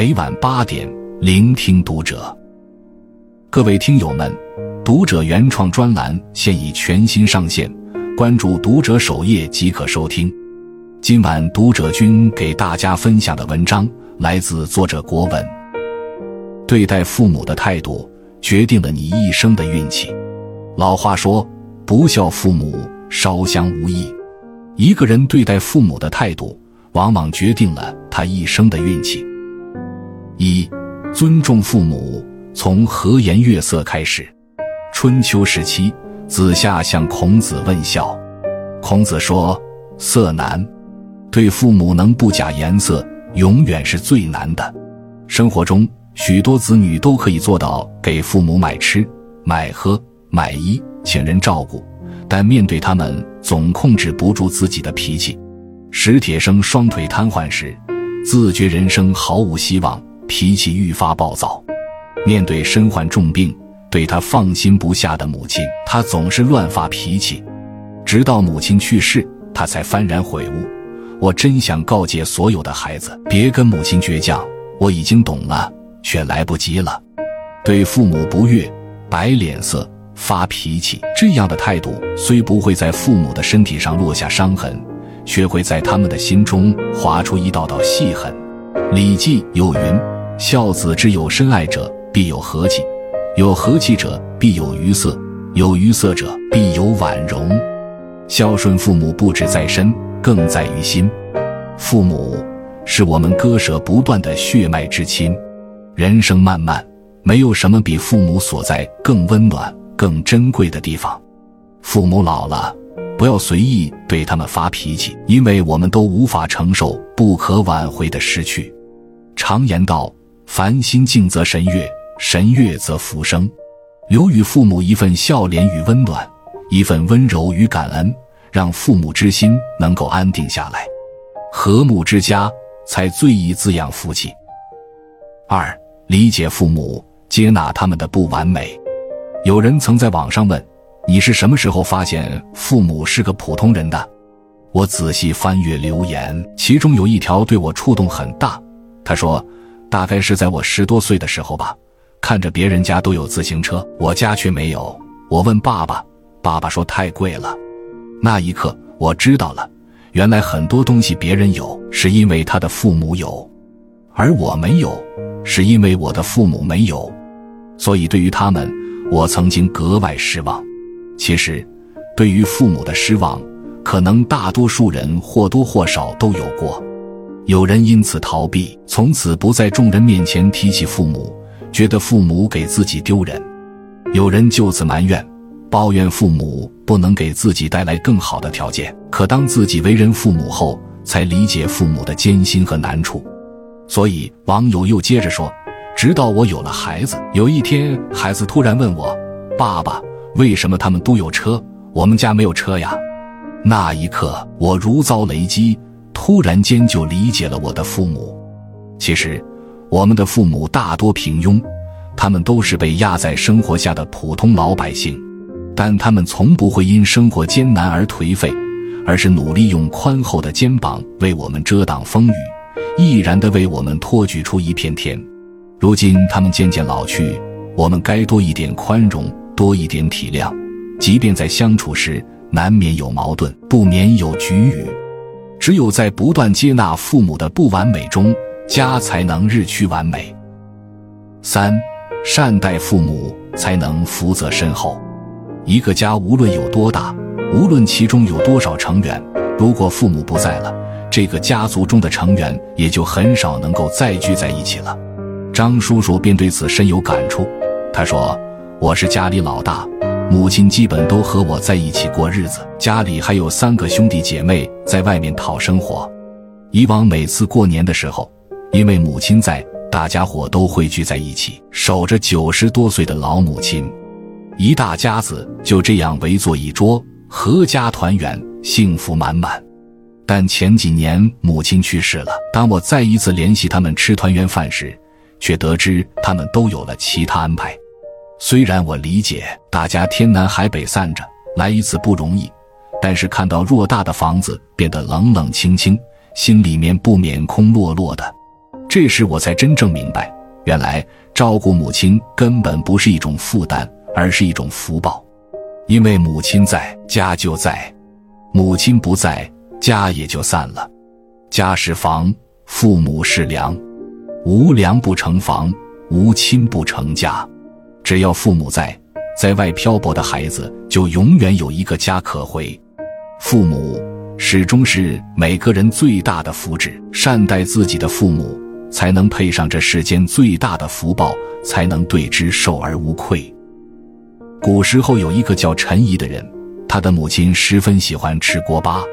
每晚八点，聆听读者。各位听友们，读者原创专栏现已全新上线，关注读者首页即可收听。今晚读者君给大家分享的文章来自作者国文。对待父母的态度，决定了你一生的运气。老话说：“不孝父母，烧香无益。”一个人对待父母的态度，往往决定了他一生的运气。一、尊重父母，从和颜悦色开始。春秋时期，子夏向孔子问孝，孔子说：“色难。”对父母能不假颜色，永远是最难的。生活中，许多子女都可以做到给父母买吃、买喝、买衣，请人照顾。但面对他们，总控制不住自己的脾气。史铁生双腿瘫痪时，自觉人生毫无希望，脾气愈发暴躁。面对身患重病、对他放心不下的母亲，他总是乱发脾气。直到母亲去世，他才幡然悔悟。我真想告诫所有的孩子，别跟母亲倔强。我已经懂了，却来不及了。对父母不悦，摆脸色。发脾气这样的态度，虽不会在父母的身体上落下伤痕，却会在他们的心中划出一道道细痕。《礼记》有云：“孝子之有深爱者，必有和气；有和气者，必有愉色；有愉色者，必有婉容。”孝顺父母不止在身，更在于心。父母是我们割舍不断的血脉之亲。人生漫漫，没有什么比父母所在更温暖。更珍贵的地方，父母老了，不要随意对他们发脾气，因为我们都无法承受不可挽回的失去。常言道：“凡心静则神悦，神悦则福生。”留予父母一份笑脸与温暖，一份温柔与感恩，让父母之心能够安定下来，和睦之家才最易滋养福气。二、理解父母，接纳他们的不完美。有人曾在网上问：“你是什么时候发现父母是个普通人的？”我仔细翻阅留言，其中有一条对我触动很大。他说：“大概是在我十多岁的时候吧，看着别人家都有自行车，我家却没有。我问爸爸，爸爸说太贵了。那一刻，我知道了，原来很多东西别人有，是因为他的父母有，而我没有，是因为我的父母没有。所以对于他们。”我曾经格外失望。其实，对于父母的失望，可能大多数人或多或少都有过。有人因此逃避，从此不在众人面前提起父母，觉得父母给自己丢人；有人就此埋怨，抱怨父母不能给自己带来更好的条件。可当自己为人父母后，才理解父母的艰辛和难处。所以，网友又接着说。直到我有了孩子，有一天，孩子突然问我：“爸爸，为什么他们都有车，我们家没有车呀？”那一刻，我如遭雷击，突然间就理解了我的父母。其实，我们的父母大多平庸，他们都是被压在生活下的普通老百姓，但他们从不会因生活艰难而颓废，而是努力用宽厚的肩膀为我们遮挡风雨，毅然地为我们托举出一片天。如今他们渐渐老去，我们该多一点宽容，多一点体谅。即便在相处时难免有矛盾，不免有局语。只有在不断接纳父母的不完美中，家才能日趋完美。三，善待父母，才能福泽深厚。一个家无论有多大，无论其中有多少成员，如果父母不在了，这个家族中的成员也就很少能够再聚在一起了。张叔叔便对此深有感触。他说：“我是家里老大，母亲基本都和我在一起过日子，家里还有三个兄弟姐妹在外面讨生活。以往每次过年的时候，因为母亲在，大家伙都会聚在一起，守着九十多岁的老母亲，一大家子就这样围坐一桌，阖家团圆，幸福满满。但前几年母亲去世了，当我再一次联系他们吃团圆饭时，却得知他们都有了其他安排。虽然我理解大家天南海北散着来一次不容易，但是看到偌大的房子变得冷冷清清，心里面不免空落落的。这时我才真正明白，原来照顾母亲根本不是一种负担，而是一种福报。因为母亲在，家就在；母亲不在，家也就散了。家是房，父母是梁，无梁不成房，无亲不成家。只要父母在，在外漂泊的孩子就永远有一个家可回。父母始终是每个人最大的福祉，善待自己的父母，才能配上这世间最大的福报，才能对之受而无愧。古时候有一个叫陈仪的人，他的母亲十分喜欢吃锅巴。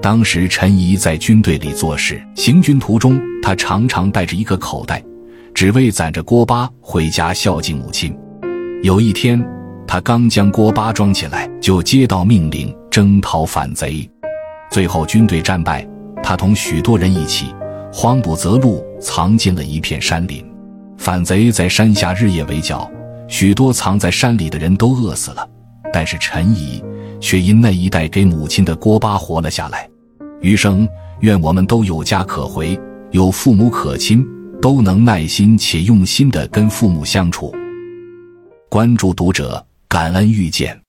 当时陈仪在军队里做事，行军途中，他常常带着一个口袋，只为攒着锅巴回家孝敬母亲。有一天，他刚将锅巴装起来，就接到命令征讨反贼。最后军队战败，他同许多人一起慌不择路，藏进了一片山林。反贼在山下日夜围剿。许多藏在山里的人都饿死了，但是陈怡却因那一袋给母亲的锅巴活了下来。余生愿我们都有家可回，有父母可亲，都能耐心且用心的跟父母相处。关注读者，感恩遇见。